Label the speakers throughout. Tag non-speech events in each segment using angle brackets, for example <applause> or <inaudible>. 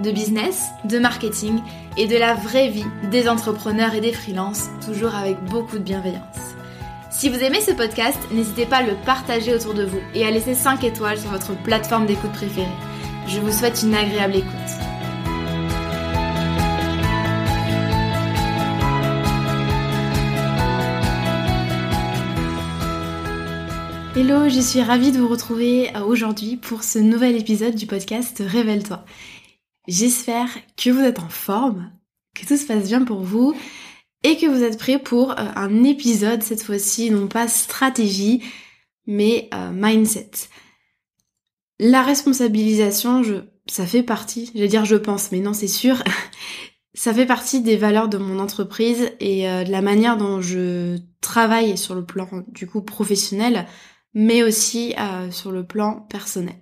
Speaker 1: de business, de marketing et de la vraie vie des entrepreneurs et des freelances, toujours avec beaucoup de bienveillance. Si vous aimez ce podcast, n'hésitez pas à le partager autour de vous et à laisser 5 étoiles sur votre plateforme d'écoute préférée. Je vous souhaite une agréable écoute. Hello, je suis ravie de vous retrouver aujourd'hui pour ce nouvel épisode du podcast Révèle-toi. J'espère que vous êtes en forme, que tout se passe bien pour vous et que vous êtes prêts pour euh, un épisode cette fois-ci, non pas stratégie, mais euh, mindset. La responsabilisation, je, ça fait partie, je vais dire je pense, mais non c'est sûr, <laughs> ça fait partie des valeurs de mon entreprise et euh, de la manière dont je travaille sur le plan du coup professionnel, mais aussi sur le plan personnel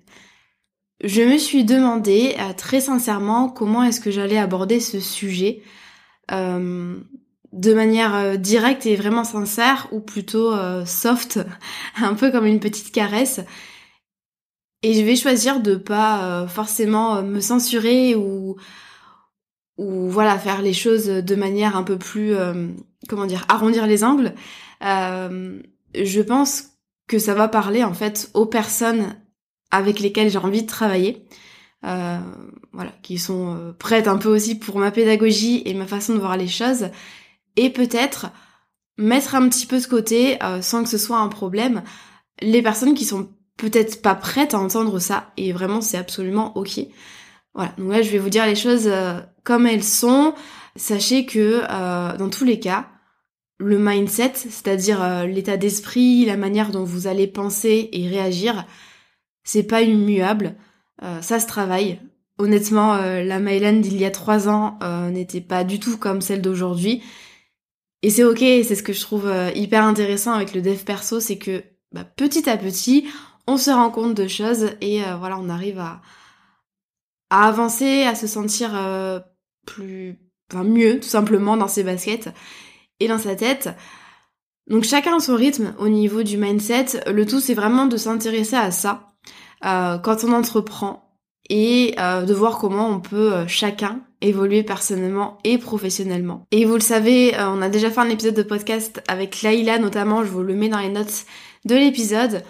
Speaker 1: je me suis demandé euh, très sincèrement comment est-ce que j'allais aborder ce sujet euh, de manière euh, directe et vraiment sincère ou plutôt soft, <laughs> un peu comme une petite caresse. Et je vais choisir de pas forcément me censurer ou ou voilà faire les choses de manière un peu plus comment dire arrondir les angles. je pense que ça va parler en fait aux personnes avec lesquels j'ai envie de travailler. Euh, voilà, qui sont euh, prêtes un peu aussi pour ma pédagogie et ma façon de voir les choses, et peut-être mettre un petit peu de côté, euh, sans que ce soit un problème, les personnes qui sont peut-être pas prêtes à entendre ça, et vraiment c'est absolument ok. Voilà, donc là je vais vous dire les choses comme elles sont. Sachez que dans tous les cas, le mindset, c'est-à-dire l'état d'esprit, la manière dont vous allez penser et réagir, c'est pas immuable, euh, ça se travaille. Honnêtement, euh, la Myland d'il y a trois ans euh, n'était pas du tout comme celle d'aujourd'hui. Et c'est ok, c'est ce que je trouve hyper intéressant avec le dev perso, c'est que bah, petit à petit, on se rend compte de choses et voilà, on arrive à, avancer, à se sentir plus, enfin mieux, tout simplement dans ses baskets et dans sa tête. Donc chacun a son rythme au niveau du mindset. Le tout, c'est vraiment de s'intéresser à ça euh, quand on entreprend et euh, de voir comment on peut euh, chacun évoluer personnellement et professionnellement. Et vous le savez, on a déjà fait un épisode de podcast avec Laïla notamment, je vous le mets dans les notes de l'épisode.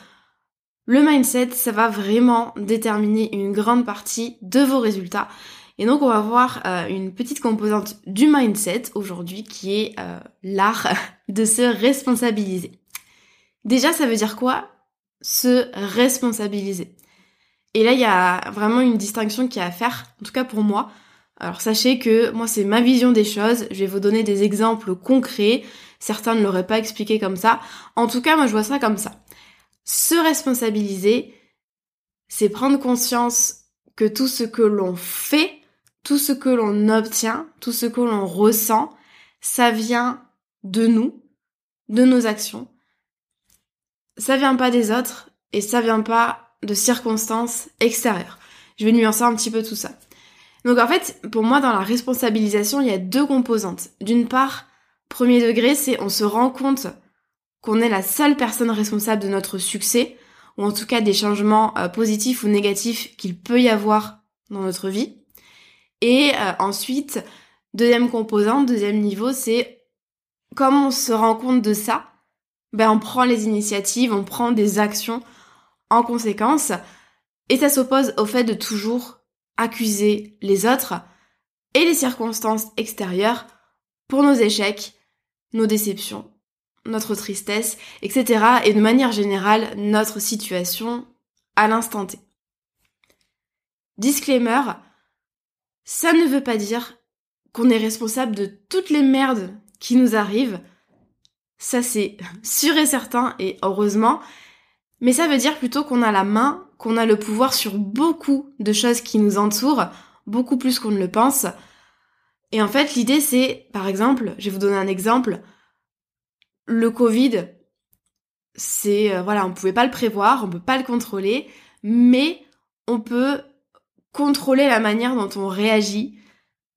Speaker 1: Le mindset, ça va vraiment déterminer une grande partie de vos résultats. Et donc on va voir une petite composante du mindset aujourd'hui qui est l'art <laughs> de se responsabiliser. Déjà, ça veut dire quoi Se responsabiliser? Et là, il y a vraiment une distinction qui est à faire, en tout cas pour moi. Alors sachez que moi, c'est ma vision des choses. Je vais vous donner des exemples concrets. Certains ne l'auraient pas expliqué comme ça. En tout cas, moi, je vois ça comme ça. Se responsabiliser, c'est prendre conscience que tout ce que l'on fait, tout ce que l'on obtient, tout ce que l'on ressent, ça vient de nous, de nos actions. Ça vient pas des autres et ça vient pas de circonstances extérieures. Je vais nuancer un petit peu tout ça. Donc en fait, pour moi, dans la responsabilisation, il y a deux composantes. D'une part, premier degré, c'est on se rend compte qu'on est la seule personne responsable de notre succès, ou en tout cas des changements euh, positifs ou négatifs qu'il peut y avoir dans notre vie. Et euh, ensuite, deuxième composante, deuxième niveau, c'est comme on se rend compte de ça, ben on prend les initiatives, on prend des actions en conséquence, et ça s'oppose au fait de toujours accuser les autres et les circonstances extérieures pour nos échecs, nos déceptions, notre tristesse, etc. et de manière générale notre situation à l'instant T. Disclaimer, ça ne veut pas dire qu'on est responsable de toutes les merdes qui nous arrivent. Ça c'est <laughs> sûr et certain et heureusement. Mais ça veut dire plutôt qu'on a la main, qu'on a le pouvoir sur beaucoup de choses qui nous entourent, beaucoup plus qu'on ne le pense. Et en fait, l'idée c'est, par exemple, je vais vous donner un exemple, le Covid, c'est euh, voilà, on pouvait pas le prévoir, on peut pas le contrôler, mais on peut contrôler la manière dont on réagit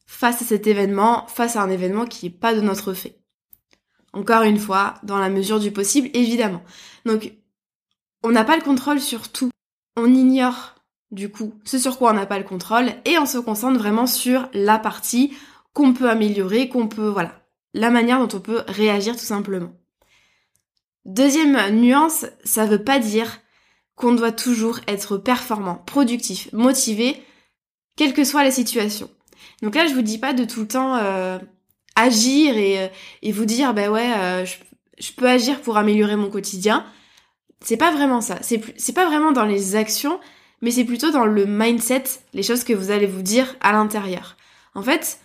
Speaker 1: face à cet événement, face à un événement qui n'est pas de notre fait. Encore une fois, dans la mesure du possible, évidemment. Donc, on n'a pas le contrôle sur tout. On ignore, du coup, ce sur quoi on n'a pas le contrôle, et on se concentre vraiment sur la partie qu'on peut améliorer, qu'on peut, voilà, la manière dont on peut réagir tout simplement. Deuxième nuance, ça veut pas dire qu'on doit toujours être performant, productif, motivé, quelle que soit la situation. Donc là, je vous dis pas de tout le temps euh, agir et, euh, et, vous dire, bah ouais, euh, je, peux agir pour améliorer mon quotidien. C'est pas vraiment ça. C'est, pas vraiment dans les actions, mais c'est plutôt dans le mindset, les choses que vous allez vous dire à l'intérieur. En fait,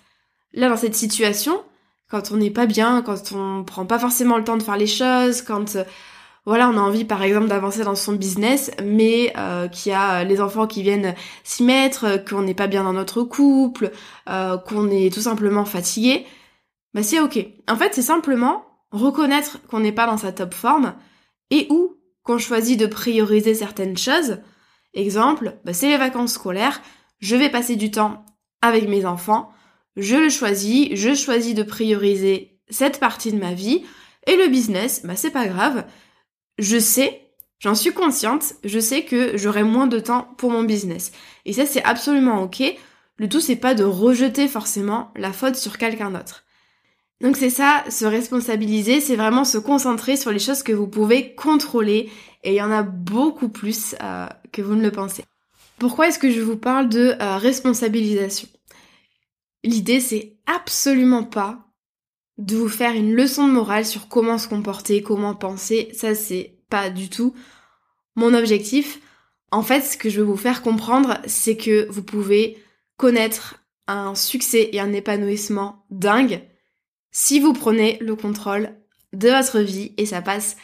Speaker 1: là, dans cette situation, quand on n'est pas bien, quand on prend pas forcément le temps de faire les choses, quand euh, voilà, on a envie par exemple d'avancer dans son business, mais euh, qu'il y a les enfants qui viennent s'y mettre, qu'on n'est pas bien dans notre couple, euh, qu'on est tout simplement fatigué, bah c'est ok. En fait, c'est simplement reconnaître qu'on n'est pas dans sa top forme et ou qu'on choisit de prioriser certaines choses. Exemple, bah c'est les vacances scolaires, je vais passer du temps avec mes enfants, je le choisis, je choisis de prioriser cette partie de ma vie, et le business, bah c'est pas grave, je sais, j'en suis consciente, je sais que j'aurai moins de temps pour mon business. Et ça c'est absolument ok, le tout c'est pas de rejeter forcément la faute sur quelqu'un d'autre. Donc c'est ça, se responsabiliser, c'est vraiment se concentrer sur les choses que vous pouvez contrôler, et il y en a beaucoup plus euh, que vous ne le pensez. Pourquoi est-ce que je vous parle de euh, responsabilisation? L'idée, c'est absolument pas de vous faire une leçon de morale sur comment se comporter, comment penser. Ça, c'est pas du tout mon objectif. En fait, ce que je veux vous faire comprendre, c'est que vous pouvez connaître un succès et un épanouissement dingue si vous prenez le contrôle de votre vie et ça passe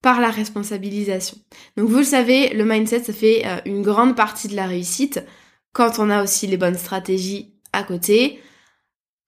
Speaker 1: par la responsabilisation. Donc vous le savez, le mindset, fait euh, une grande partie de la réussite quand on a aussi les bonnes stratégies à côté.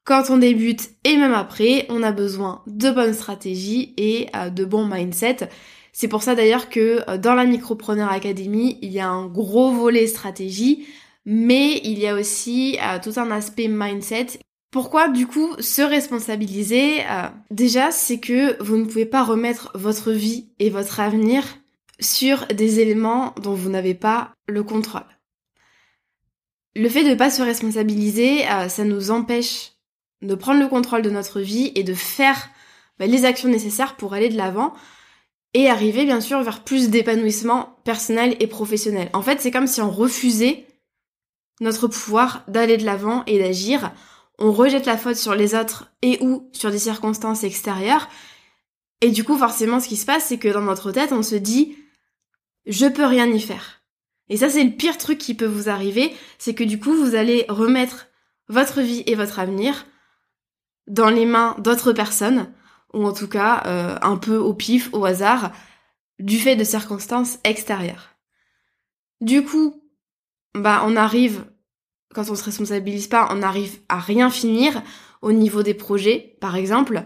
Speaker 1: Quand on débute et même après, on a besoin de bonnes stratégies et euh, de bons mindset. C'est pour ça d'ailleurs que euh, dans la Micropreneur Academy, il y a un gros volet stratégie, mais il y a aussi tout un aspect mindset. Pourquoi du coup se responsabiliser Déjà, c'est que vous ne pouvez pas remettre votre vie et votre avenir sur des éléments dont vous n'avez pas le contrôle. Le fait de ne pas se responsabiliser, euh, ça nous empêche de prendre le contrôle de notre vie et de faire bah, les actions nécessaires pour aller de l'avant et arriver bien sûr vers plus d'épanouissement personnel et professionnel. En fait, c'est comme si on refusait notre pouvoir d'aller de l'avant et d'agir. On rejette la faute sur les autres et ou sur des circonstances extérieures. Et du coup, forcément, ce qui se passe, c'est que dans notre tête, on se dit, je peux rien y faire. Et ça, c'est le pire truc qui peut vous arriver, c'est que du coup, vous allez remettre votre vie et votre avenir dans les mains d'autres personnes, ou en tout cas euh, un peu au pif, au hasard, du fait de circonstances extérieures. Du coup, bah on arrive, quand on se responsabilise pas, on arrive à rien finir au niveau des projets, par exemple,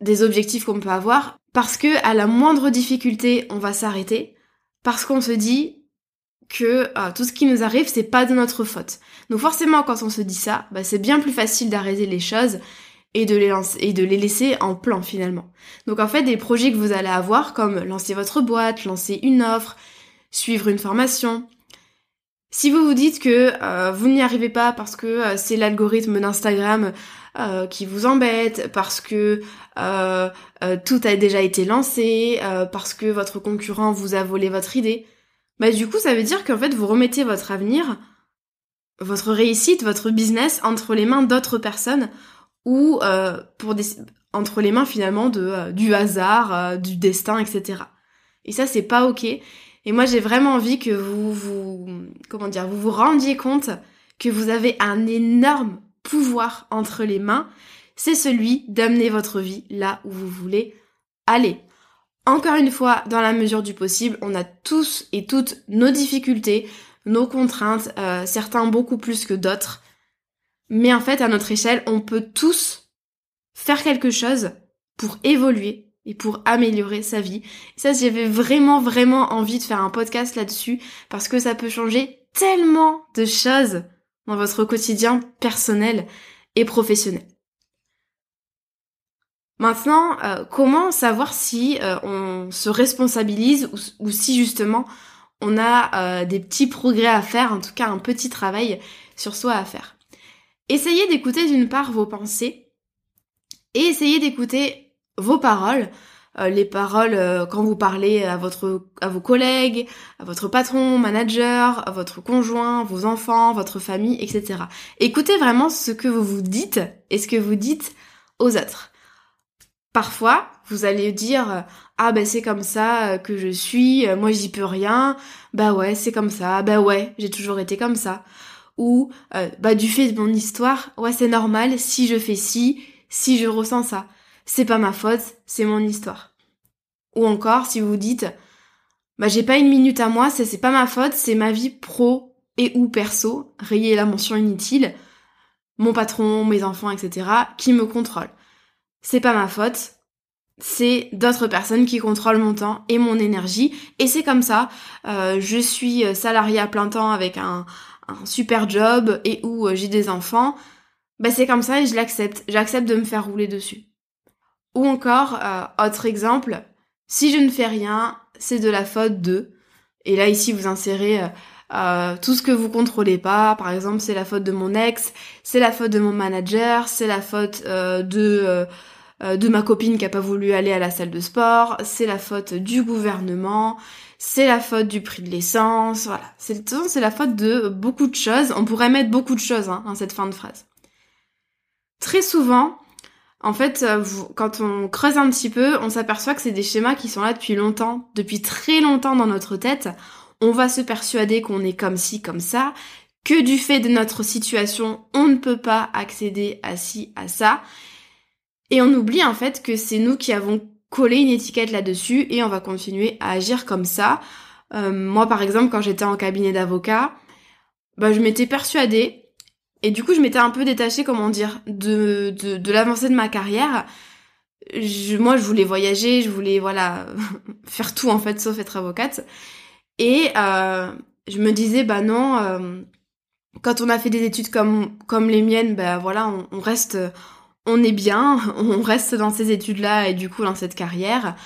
Speaker 1: des objectifs qu'on peut avoir, parce que à la moindre difficulté, on va s'arrêter, parce qu'on se dit que euh, tout ce qui nous arrive, c'est pas de notre faute. Donc forcément, quand on se dit ça, bah, c'est bien plus facile d'arrêter les choses et de les et de les laisser en plan finalement. Donc en fait, des projets que vous allez avoir, comme lancer votre boîte, lancer une offre, suivre une formation. Si vous vous dites que euh, vous n'y arrivez pas parce que euh, c'est l'algorithme d'Instagram qui vous embête, parce que tout a déjà été lancé, parce que votre concurrent vous a volé votre idée, bah du coup ça veut dire qu'en fait vous remettez votre avenir, votre réussite, votre business entre les mains d'autres personnes ou euh, entre les mains finalement de euh, du hasard, euh, du destin, etc. Et ça c'est pas ok. Et moi j'ai vraiment envie que vous vous comment dire vous vous rendiez compte que vous avez un énorme pouvoir entre les mains. C'est celui d'amener votre vie là où vous voulez aller. Encore une fois, dans la mesure du possible, on a tous et toutes nos difficultés, nos contraintes, euh, certains beaucoup plus que d'autres. Mais en fait, à notre échelle, on peut tous faire quelque chose pour évoluer et pour améliorer sa vie. ça, j'avais vraiment, vraiment envie de faire un podcast là-dessus parce que ça peut changer tellement de choses dans votre quotidien personnel et professionnel. Maintenant, euh, comment savoir si euh, on se responsabilise ou, si justement on a euh, des petits progrès à faire, en tout cas un petit travail sur soi à faire Essayez d'écouter d'une part vos pensées et essayez d'écouter vos paroles, les paroles quand vous parlez à vos collègues, à votre patron, manager, à votre conjoint, vos enfants, votre famille, etc. Écoutez vraiment ce que vous vous dites et ce que vous dites aux autres. Parfois, vous allez dire ah ben c'est comme ça euh, que je suis, euh, moi j'y peux rien. Bah ouais, c'est comme ça. Bah ouais, j'ai toujours été comme ça. Ou euh, bah du fait de mon histoire, ouais, c'est normal si je fais ci, si je ressens ça. C'est pas ma faute, c'est mon histoire. Ou encore si vous dites bah j'ai pas une minute à moi, c'est pas ma faute, c'est ma vie pro et ou perso, rayez la mention inutile, mon patron, mes enfants, etc., qui me contrôlent c'est pas ma faute, c'est d'autres personnes qui contrôlent mon temps et mon énergie. Et c'est comme ça, euh, je suis salarié à plein temps avec un, super job et où euh, j'ai des enfants. Bah c'est comme ça et je l'accepte. J'accepte de me faire rouler dessus. Ou encore, euh, autre exemple, si je ne fais rien, c'est de la faute de. Et là ici vous insérez tout ce que vous contrôlez pas. Par exemple, c'est la faute de mon ex, c'est la faute de mon manager, c'est la faute de euh, de ma copine qui a pas voulu aller à la salle de sport, c'est la faute du gouvernement, c'est la faute du prix de l'essence, voilà. C'est c'est la faute de beaucoup de choses. On pourrait mettre beaucoup de choses hein, dans cette fin de phrase. Très souvent, en fait, euh, quand on creuse un petit peu, on s'aperçoit que c'est des schémas qui sont là depuis longtemps, depuis très longtemps dans notre tête. On va se persuader qu'on est comme ci, comme ça, que du fait de notre situation, on ne peut pas accéder à ci, à ça, et on oublie en fait que c'est nous qui avons collé une étiquette là-dessus et on va continuer à agir comme ça. Euh, moi par exemple quand j'étais en cabinet d'avocat, bah, je m'étais persuadée et du coup je m'étais un peu détachée comment dire de, de, de l'avancée de ma carrière. Moi je voulais voyager, je voulais voilà <laughs> faire tout en fait sauf être avocate. Et euh, je me disais bah non, euh, quand on a fait des études comme comme les miennes, bah voilà on, on reste on est bien, <laughs> on reste dans ces études-là et du coup dans cette carrière.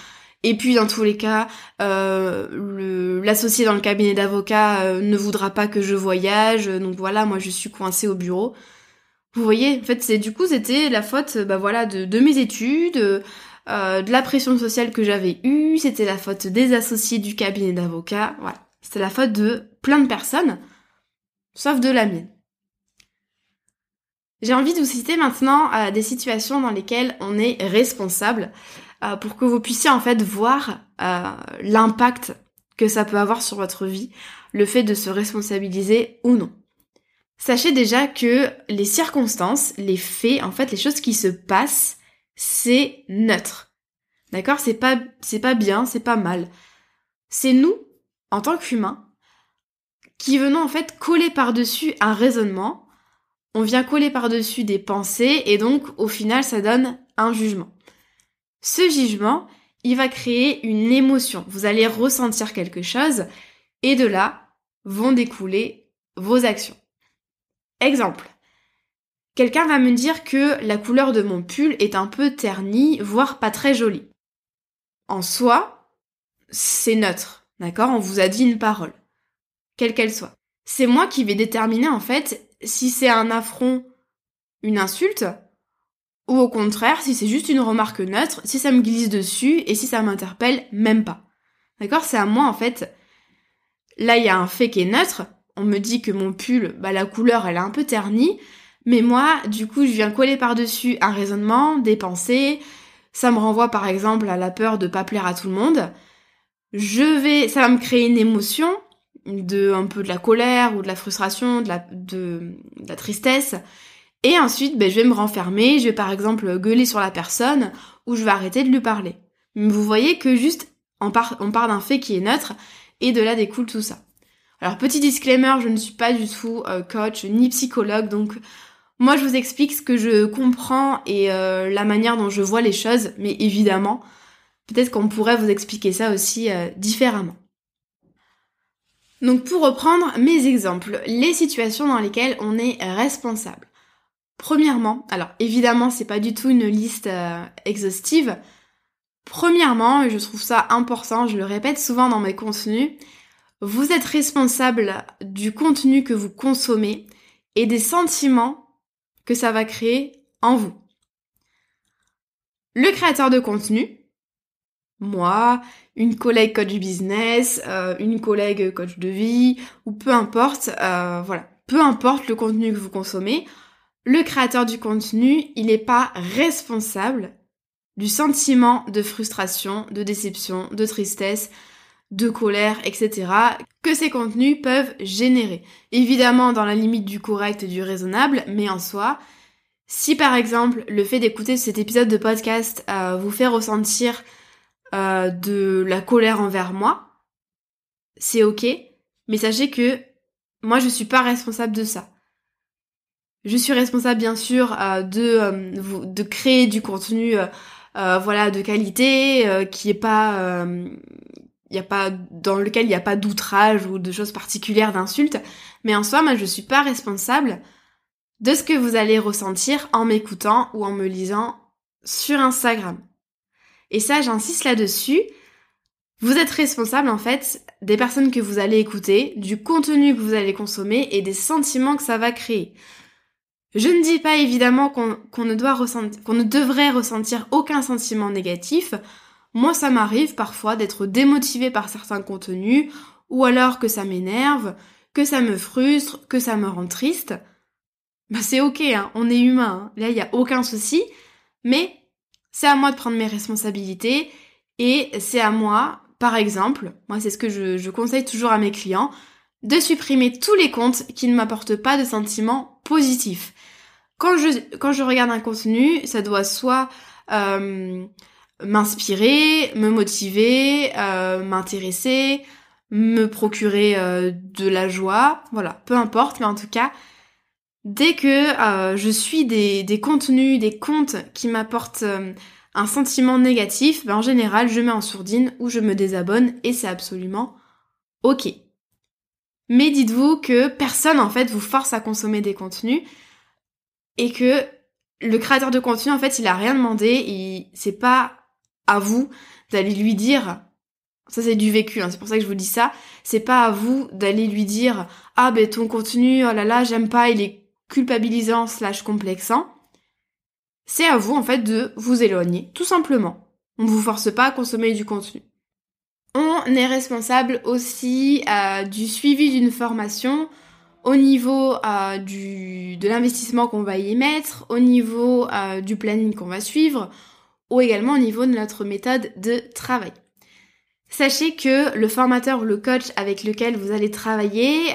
Speaker 1: Et puis dans tous les cas, euh, l'associé dans le cabinet d'avocat euh, ne voudra pas que je voyage, donc voilà, moi je suis coincée au bureau. Vous voyez, en fait, c'est du coup c'était la faute, bah voilà, de, mes études, euh, de la pression sociale que j'avais eue, c'était la faute des associés du cabinet d'avocat, voilà, c'était la faute de plein de personnes, sauf de la mienne. J'ai envie de vous citer maintenant des situations dans lesquelles on est responsable euh, pour que vous puissiez en fait voir euh, l'impact que ça peut avoir sur votre vie, le fait de se responsabiliser ou non. Sachez déjà que les circonstances, les faits, en fait, les choses qui se passent, c'est neutre. D'accord? C'est pas, c'est pas bien, c'est pas mal. C'est nous, en tant qu'humains, qui venons en fait coller par-dessus un raisonnement on vient coller par-dessus des pensées et donc au final ça donne un jugement. Ce jugement, il va créer une émotion. Vous allez ressentir quelque chose et de là vont découler vos actions. Exemple. Quelqu'un va me dire que la couleur de mon pull est un peu ternie, voire pas très jolie. En soi, c'est neutre, d'accord? On vous a dit une parole, quelle qu'elle soit. C'est moi qui vais déterminer en fait si c'est un affront, une insulte, ou au contraire, si c'est juste une remarque neutre, si ça me glisse dessus et si ça m'interpelle même pas. D'accord? C'est à moi en fait. Là, il y a un fait qui est neutre. On me dit que mon pull, bah la couleur, elle est un peu ternie. Mais moi, du coup, je viens coller par-dessus un raisonnement, des pensées. Ça me renvoie par exemple à la peur de pas plaire à tout le monde. Je vais, ça va me créer une émotion de un peu de la colère ou de la frustration, de la, de, la tristesse. Et ensuite, ben, je vais me renfermer, je vais par exemple gueuler sur la personne ou je vais arrêter de lui parler. Vous voyez que juste on part, d'un fait qui est neutre et de là découle tout ça. Alors petit disclaimer, je ne suis pas du tout euh, coach ni psychologue, donc moi je vous explique ce que je comprends et euh, la manière dont je vois les choses, mais évidemment, peut-être qu'on pourrait vous expliquer ça aussi euh, différemment. Donc pour reprendre mes exemples, les situations dans lesquelles on est responsable. Premièrement, alors évidemment c'est pas du tout une liste exhaustive. Premièrement, et je trouve ça important, je le répète souvent dans mes contenus, vous êtes responsable du contenu que vous consommez et des sentiments que ça va créer en vous. Le créateur de contenu, moi, une collègue coach business, euh, une collègue coach de vie, ou peu importe, euh, voilà, peu importe le contenu que vous consommez, le créateur du contenu, il n'est pas responsable du sentiment de frustration, de déception, de tristesse, de colère, etc. que ces contenus peuvent générer. Évidemment dans la limite du correct et du raisonnable, mais en soi, si par exemple le fait d'écouter cet épisode de podcast euh, vous fait ressentir euh, de la colère envers moi, c'est ok, mais sachez que moi je suis pas responsable de ça. Je suis responsable bien sûr euh, de, de créer du contenu voilà de qualité qui est pas y a pas dans lequel il n'y a pas d'outrage ou de choses particulières d'insultes, mais en soi, moi, je suis pas responsable de ce que vous allez ressentir en m'écoutant ou en me lisant sur Instagram. Et ça, j'insiste là-dessus. Vous êtes responsable en fait des personnes que vous allez écouter, du contenu que vous allez consommer et des sentiments que ça va créer. Je ne dis pas évidemment qu'on ne doit ressentir, qu'on ne devrait ressentir aucun sentiment négatif. Moi, ça m'arrive parfois d'être démotivée par certains contenus, ou alors que ça m'énerve, que ça me frustre, que ça me rend triste. Bah c'est ok, hein, on est humain, hein. là il n'y a aucun souci, mais c'est à moi de prendre mes responsabilités et c'est à moi, par exemple, moi c'est ce que je, je, conseille toujours à mes clients, de supprimer tous les comptes qui ne m'apportent pas de sentiments positifs. Quand je, quand je regarde un contenu, ça doit soit euh, m'inspirer, me motiver, euh, m'intéresser, me procurer euh, de la joie, voilà, peu importe, mais en tout cas, dès que je suis des, des, contenus, des comptes qui m'apportent un sentiment négatif, ben en général, je mets en sourdine ou je me désabonne et c'est absolument ok. Mais dites-vous que personne en fait vous force à consommer des contenus et que le créateur de contenu en fait il a rien demandé, il c'est pas à vous d'aller lui dire ça c'est du vécu, hein, c'est pour ça que je vous dis ça. C'est pas à vous d'aller lui dire ah ben ton contenu, oh là là, j'aime pas, il est culpabilisant slash complexant. C'est à vous en fait de vous éloigner, tout simplement. On ne vous force pas à consommer du contenu. On est responsable aussi euh, du suivi d'une formation au niveau euh, de l'investissement qu'on va y mettre, au niveau euh, du planning qu'on va suivre, ou également au niveau de notre méthode de travail. Sachez que le formateur ou le coach avec lequel vous allez travailler,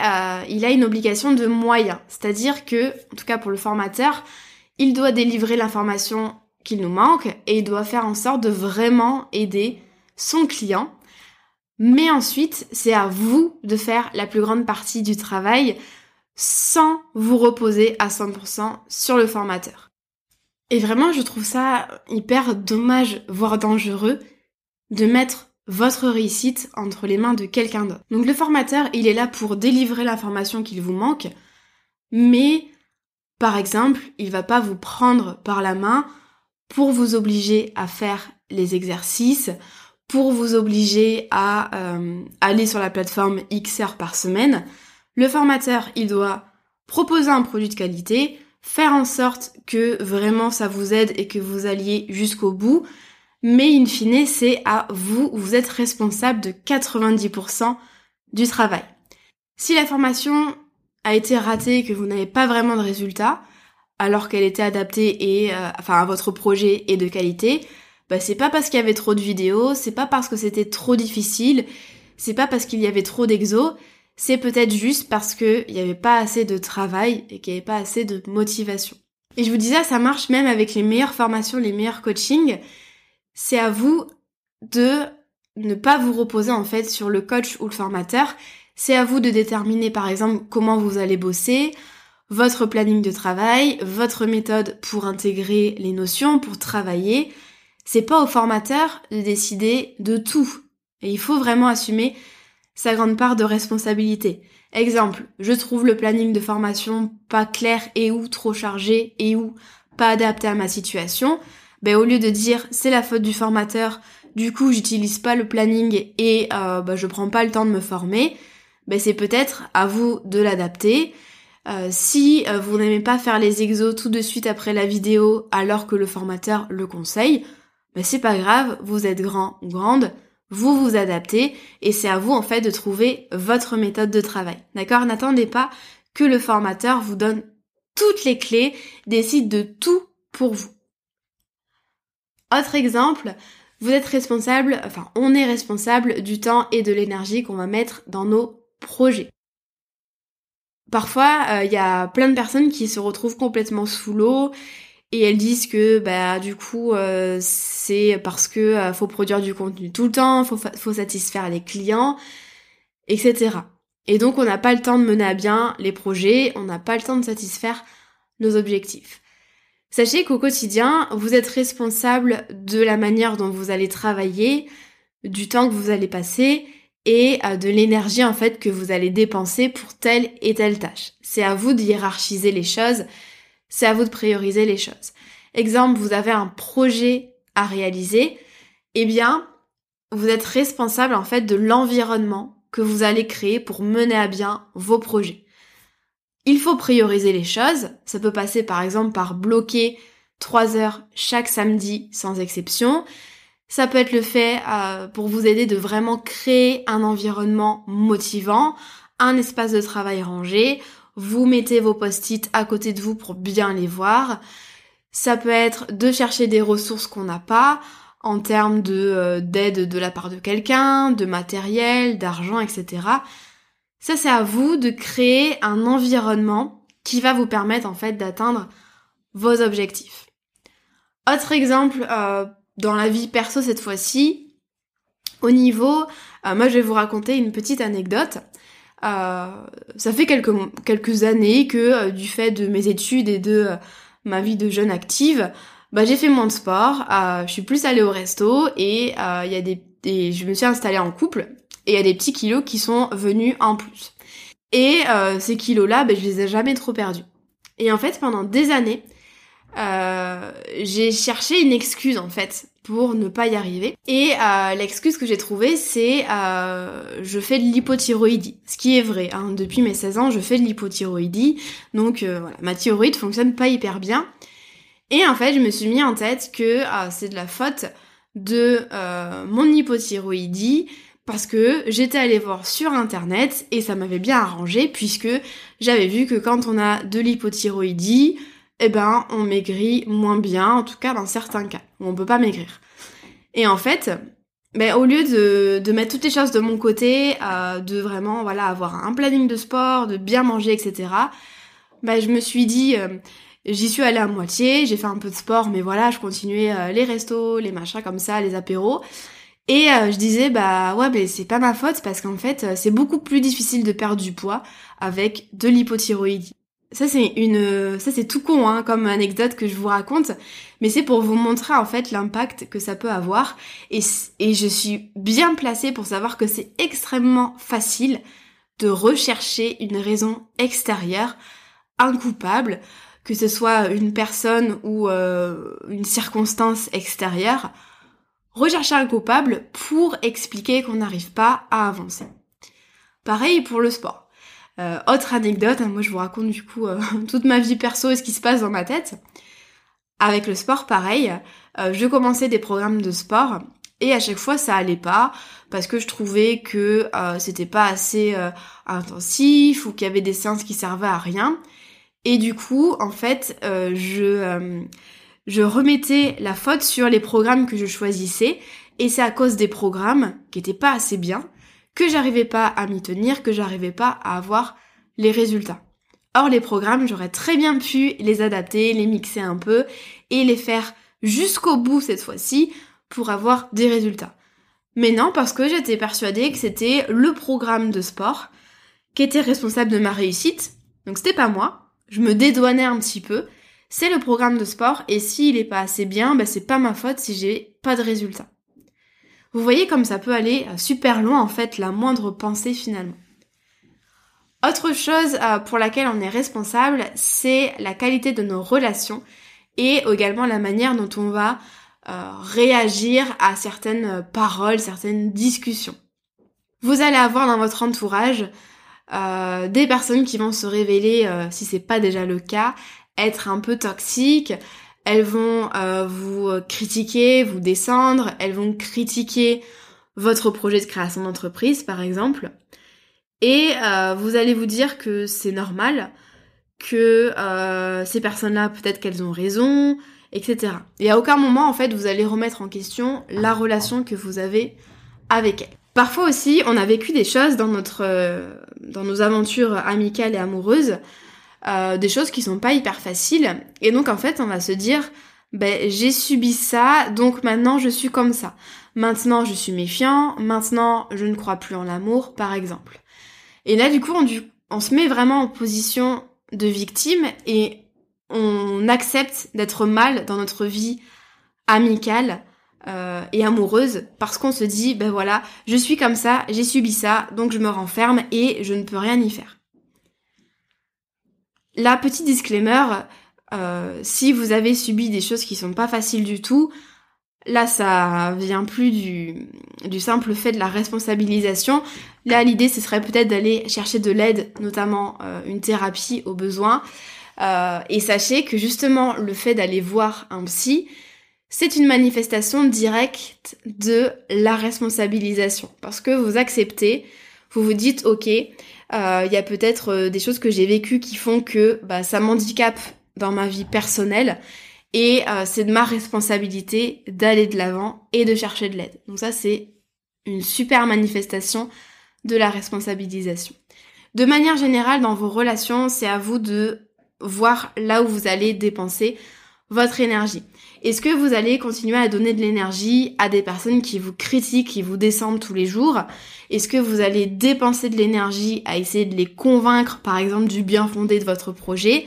Speaker 1: il a une obligation de moyens. C'est-à-dire que, en tout cas pour le formateur, il doit délivrer l'information qu'il nous manque et il doit faire en sorte de vraiment aider son client. Mais ensuite, c'est à vous de faire la plus grande partie du travail sans vous reposer à 100% sur le formateur. Et vraiment, je trouve ça hyper dommage, voire dangereux, de mettre votre réussite entre les mains de quelqu'un d'autre. Donc le formateur, il est là pour délivrer l'information qu'il vous manque, mais par exemple, il va pas vous prendre par la main pour vous obliger à faire les exercices, pour vous obliger à euh, aller sur la plateforme X heures par semaine. Le formateur, il doit proposer un produit de qualité, faire en sorte que vraiment ça vous aide et que vous alliez jusqu'au bout. Mais in fine, c'est à vous, vous êtes responsable de 90% du travail. Si la formation a été ratée et que vous n'avez pas vraiment de résultat, alors qu'elle était adaptée et enfin à votre projet et de qualité, bah c'est pas parce qu'il y avait trop de vidéos, c'est pas parce que c'était trop difficile, c'est pas parce qu'il y avait trop d'exos, c'est peut-être juste parce qu'il n'y avait pas assez de travail et qu'il n'y avait pas assez de motivation. Et je vous disais, ça marche même avec les meilleures formations, les meilleurs coachings. C'est à vous de ne pas vous reposer en fait sur le coach ou le formateur. C'est à vous de déterminer par exemple comment vous allez bosser, votre planning de travail, votre méthode pour intégrer les notions, pour travailler. C'est pas au formateur de décider de tout. Et il faut vraiment assumer sa grande part de responsabilité. Exemple, je trouve le planning de formation pas clair et ou trop chargé et ou pas adapté à ma situation. Ben, au lieu de dire c'est la faute du formateur, du coup j'utilise pas le planning et euh, ben, je prends pas le temps de me former, ben, c'est peut-être à vous de l'adapter. Euh, si euh, vous n'aimez pas faire les exos tout de suite après la vidéo alors que le formateur le conseille, ben, c'est pas grave, vous êtes grand grande, vous vous adaptez et c'est à vous en fait de trouver votre méthode de travail. D'accord? N'attendez pas que le formateur vous donne toutes les clés, décide de tout pour vous. Autre exemple, vous êtes responsable, enfin on est responsable du temps et de l'énergie qu'on va mettre dans nos projets. Parfois, il euh, y a plein de personnes qui se retrouvent complètement sous l'eau et elles disent que bah du coup euh, c'est parce que euh, faut produire du contenu tout le temps, faut faut satisfaire les clients, etc. Et donc on n'a pas le temps de mener à bien les projets, on n'a pas le temps de satisfaire nos objectifs. Sachez qu'au quotidien, vous êtes responsable de la manière dont vous allez travailler, du temps que vous allez passer et euh, de l'énergie en fait que vous allez dépenser pour telle et telle tâche. C'est à vous de hiérarchiser les choses c'est à vous de prioriser les choses. Exemple, vous avez un projet à réaliser, eh bien, vous êtes responsable en fait de l'environnement que vous allez créer pour mener à bien vos projets. Il faut prioriser les choses. Ça peut passer par exemple par bloquer 3 heures chaque samedi sans exception. Ça peut être le fait euh, pour vous aider de vraiment créer un environnement motivant, un espace de travail rangé vous mettez vos post-it à côté de vous pour bien les voir. Ça peut être de chercher des ressources qu'on n'a pas en termes euh, d'aide de la part de quelqu'un, de matériel, d'argent, etc. Ça c'est à vous de créer un environnement qui va vous permettre en fait d'atteindre vos objectifs. Autre exemple euh, dans la vie perso cette fois-ci, au niveau, euh, moi je vais vous raconter une petite anecdote. Euh, ça fait quelques, quelques années que euh, du fait de mes études et de euh, ma vie de jeune active, bah j'ai fait moins de sport, je suis plus allée au resto et il y a des, je me suis installée en couple et il y a des petits kilos qui sont venus en plus. Et ces kilos-là, bah, je les ai jamais trop perdus. Et en fait, pendant des années, j'ai cherché une excuse en fait pour ne pas y arriver. Et euh, l'excuse que j'ai trouvée, c'est euh, je fais de l'hypothyroïdie. Ce qui est vrai, hein. depuis mes 16 ans, je fais de l'hypothyroïdie. Donc euh, voilà, ma thyroïde fonctionne pas hyper bien. Et en fait, je me suis mis en tête que ah, c'est de la faute de euh, mon hypothyroïdie parce que j'étais allée voir sur internet et ça m'avait bien arrangé puisque j'avais vu que quand on a de l'hypothyroïdie, eh ben on maigrit moins bien, en tout cas dans certains cas, où on peut pas maigrir. Et en fait, ben, au lieu de, mettre toutes les choses de mon côté, euh, de vraiment voilà avoir un planning de sport, de bien manger, etc. Ben, je me suis dit, euh, j'y suis allée à moitié, j'ai fait un peu de sport, mais voilà, je continuais euh, les restos, les machins comme ça, les apéros. Et je disais bah ouais mais c'est pas ma faute parce qu'en fait c'est beaucoup plus difficile de perdre du poids avec de l'hypothyroïdie ça c'est une ça c'est tout con hein, comme anecdote que je vous raconte mais c'est pour vous montrer en fait l'impact que ça peut avoir. Et, je suis bien placée pour savoir que c'est extrêmement facile de rechercher une raison extérieure un coupable que ce soit une personne ou euh, une circonstance extérieure. Rechercher un coupable pour expliquer qu'on n'arrive pas à avancer. Pareil pour le sport euh, autre anecdote, hein, moi je vous raconte du coup euh, <laughs> toute ma vie perso et ce qui se passe dans ma tête. Avec le sport, pareil, euh, je commençais des programmes de sport et à chaque fois ça allait pas parce que je trouvais que c'était pas assez intensif ou qu'il y avait des séances qui servaient à rien. Et du coup, en fait, je, je remettais la faute sur les programmes que je choisissais. Et c'est à cause des programmes qui étaient pas assez bien que j'arrivais pas à m'y tenir, que j'arrivais pas à avoir les résultats. Or, les programmes, j'aurais très bien pu les adapter, les mixer un peu et les faire jusqu'au bout cette fois-ci pour avoir des résultats. Mais non, parce que j'étais persuadée que c'était le programme de sport qui était responsable de ma réussite. Donc c'était pas moi. Je me dédouanais un petit peu. C'est le programme de sport et s'il est pas assez bien, ben c'est pas ma faute si j'ai pas de résultats. Vous voyez comme ça peut aller super loin en fait la moindre pensée finalement. Autre chose euh, pour laquelle on est responsable, c'est la qualité de nos relations et également la manière dont on va euh, réagir à certaines paroles, certaines discussions. Vous allez avoir dans votre entourage euh, des personnes qui vont se révéler, si c'est pas déjà le cas, être un peu toxiques. Elles vont vous critiquer, vous descendre, elles vont critiquer votre projet de création d'entreprise, par exemple. Et euh, vous allez vous dire que c'est normal, que euh, ces personnes-là, peut-être qu'elles ont raison, etc. Et à aucun moment, en fait, vous allez remettre en question la relation que vous avez avec elles. Parfois aussi, on a vécu des choses dans notre, euh, dans nos aventures amicales et amoureuses, euh, des choses qui sont pas hyper faciles. Et donc, en fait, on va se dire, ben, j'ai subi ça, donc maintenant je suis comme ça. Maintenant, je suis méfiant. Maintenant, je ne crois plus en l'amour, par exemple. Et là, du coup, on, se met vraiment en position de victime et on accepte d'être mal dans notre vie amicale euh, et amoureuse parce qu'on se dit, ben voilà, je suis comme ça, j'ai subi ça, donc je me renferme et je ne peux rien y faire. La petite disclaimer, euh, si vous avez subi des choses qui sont pas faciles du tout, Là, ça vient plus du, du simple fait de la responsabilisation. Là, l'idée, ce serait peut-être d'aller chercher de l'aide, notamment euh, une thérapie au besoin. Euh, et sachez que justement, le fait d'aller voir un psy, c'est une manifestation directe de la responsabilisation. Parce que vous acceptez, vous vous dites, ok, euh, il y a peut-être des choses que j'ai vécues qui font que bah, ça m'handicape dans ma vie personnelle et euh, c'est de ma responsabilité d'aller de l'avant et de chercher de l'aide. Donc ça, c'est une super manifestation de la responsabilisation. De manière générale, dans vos relations, c'est à vous de voir là où vous allez dépenser votre énergie. Est-ce que vous allez continuer à donner de l'énergie à des personnes qui vous critiquent, qui vous descendent tous les jours? Est-ce que vous allez dépenser de l'énergie à essayer de les convaincre, par exemple, du bien fondé de votre projet?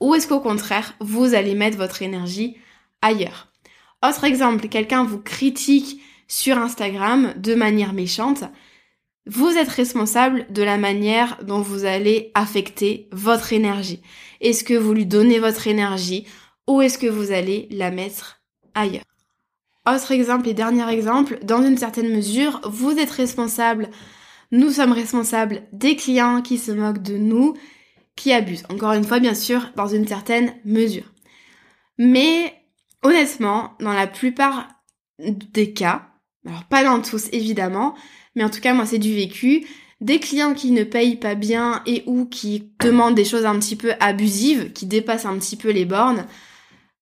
Speaker 1: Ou est-ce qu'au contraire, vous allez mettre votre énergie ailleurs? Autre exemple, quelqu'un vous critique sur Instagram de manière méchante. Vous êtes responsable de la manière dont vous allez affecter votre énergie. Est-ce que vous lui donnez votre énergie ou est-ce que vous allez la mettre ailleurs? Autre exemple et dernier exemple, dans une certaine mesure, vous êtes responsable, nous sommes responsables des clients qui se moquent de nous, qui abusent. Encore une fois, bien sûr, dans une certaine mesure. Mais honnêtement, dans la plupart des cas, alors pas dans tous évidemment, mais en tout cas moi c'est du vécu, des clients qui ne payent pas bien et ou qui demandent des choses un petit peu abusives, qui dépassent un petit peu les bornes,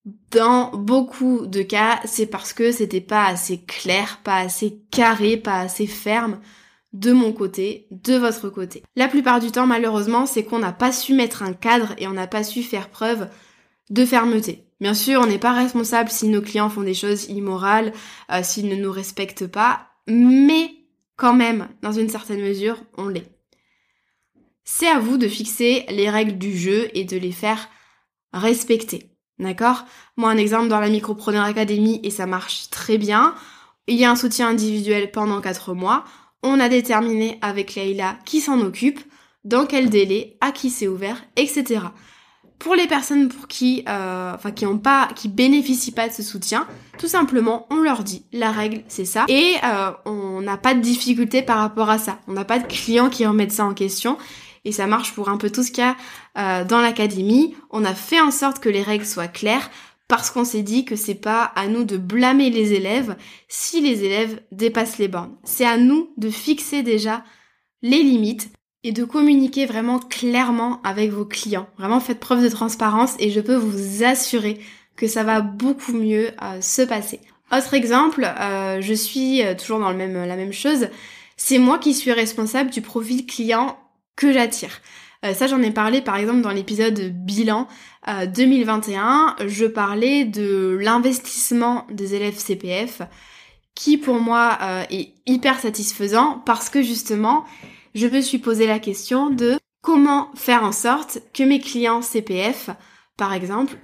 Speaker 1: dans beaucoup de cas, c'est parce que c'était pas assez clair, pas assez carré, pas assez ferme de mon côté, de votre côté. La plupart du temps, malheureusement, c'est qu'on n'a pas su mettre un cadre et on n'a pas su faire preuve de fermeté. Bien sûr, on n'est pas responsable si nos clients font des choses immorales, euh, s'ils ne nous respectent pas, mais quand même, dans une certaine mesure, on l'est. C'est à vous de fixer les règles du jeu et de les faire respecter. D'accord? Moi, un exemple dans la Micropreneur Academy, et ça marche très bien, il y a un soutien individuel pendant 4 mois on a déterminé avec Leïla qui s'en occupe, dans quel délai, à qui c'est ouvert, etc. Pour les personnes pour qui, euh, qui ont pas, qui bénéficient pas de ce soutien, tout simplement, on leur dit la règle, c'est ça, et euh, on n'a pas de difficulté par rapport à ça. On n'a pas de clients qui remettent ça en question, et ça marche pour un peu tout ce qu'il y a euh, dans l'académie. On a fait en sorte que les règles soient claires parce qu'on s'est dit que c'est pas à nous de blâmer les élèves si les élèves dépassent les bornes. C'est à nous de fixer déjà les limites et de communiquer vraiment clairement avec vos clients. Vraiment faites preuve de transparence et je peux vous assurer que ça va beaucoup mieux euh, se passer. Autre exemple, euh, je suis toujours dans le même, la même chose, c'est moi qui suis responsable du profil client que j'attire. ça j'en ai parlé par exemple dans l'épisode bilan 2021, je parlais de l'investissement des élèves CPF qui pour moi est hyper satisfaisant parce que justement je me suis posé la question de comment faire en sorte que mes clients CPF, par exemple,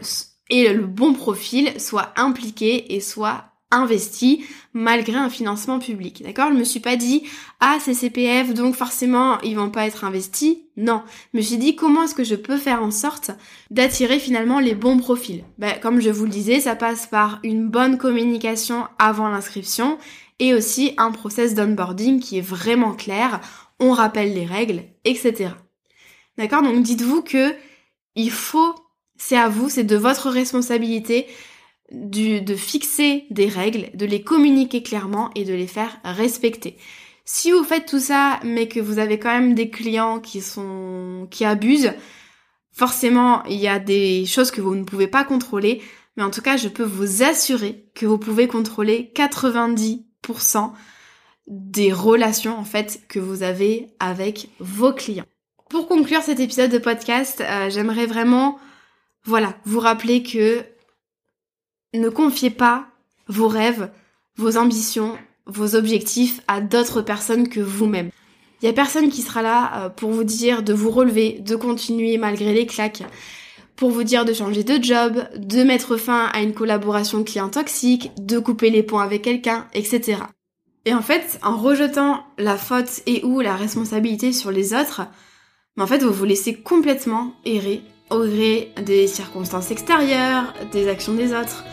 Speaker 1: aient le bon profil, soient impliqués et soient investis malgré un financement public. D'accord? Je me suis pas dit ah c'est CPF donc forcément ils vont pas être investis. Non, je me suis dit comment est-ce que je peux faire en sorte d'attirer finalement les bons profils? Ben, comme je vous le disais, ça passe par une bonne communication avant l'inscription et aussi un process d'onboarding qui est vraiment clair on rappelle les règles, etc. D'accord? Donc dites-vous que il faut, c'est à vous, c'est de votre responsabilité de fixer des règles, de les communiquer clairement et de les faire respecter. Si vous faites tout ça, mais que vous avez quand même des clients qui sont, qui abusent, forcément, il y a des choses que vous ne pouvez pas contrôler, mais en tout cas, je peux vous assurer que vous pouvez contrôler 90% des relations en fait que vous avez avec vos clients. Pour conclure cet épisode de podcast, euh, j'aimerais vraiment voilà, vous rappeler que ne confiez pas vos rêves, vos ambitions, vos objectifs à d'autres personnes que vous-même. Il y a personne qui sera là euh, pour vous dire de vous relever, de continuer malgré les claques, pour vous dire de changer de job, de mettre fin à une collaboration client toxique, de couper les ponts avec quelqu'un, etc. Et en fait, en rejetant la faute et ou la responsabilité sur les autres, en fait, vous vous laissez complètement errer au gré des circonstances extérieures, des actions des autres,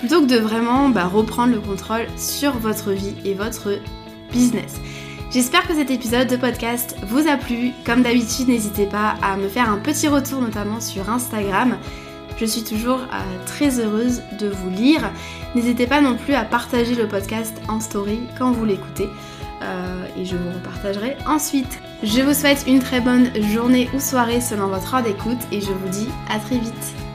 Speaker 1: plutôt que de vraiment bah, reprendre le contrôle sur votre vie et votre business. J'espère que cet épisode de podcast vous a plu. Comme d'habitude, n'hésitez pas à me faire un petit retour, notamment sur Instagram. Je suis toujours euh, très heureuse de vous lire. N'hésitez pas non plus à partager le podcast en story quand vous l'écoutez. Euh, et je vous repartagerai ensuite. Je vous souhaite une très bonne journée ou soirée selon votre heure d'écoute et je vous dis à très vite.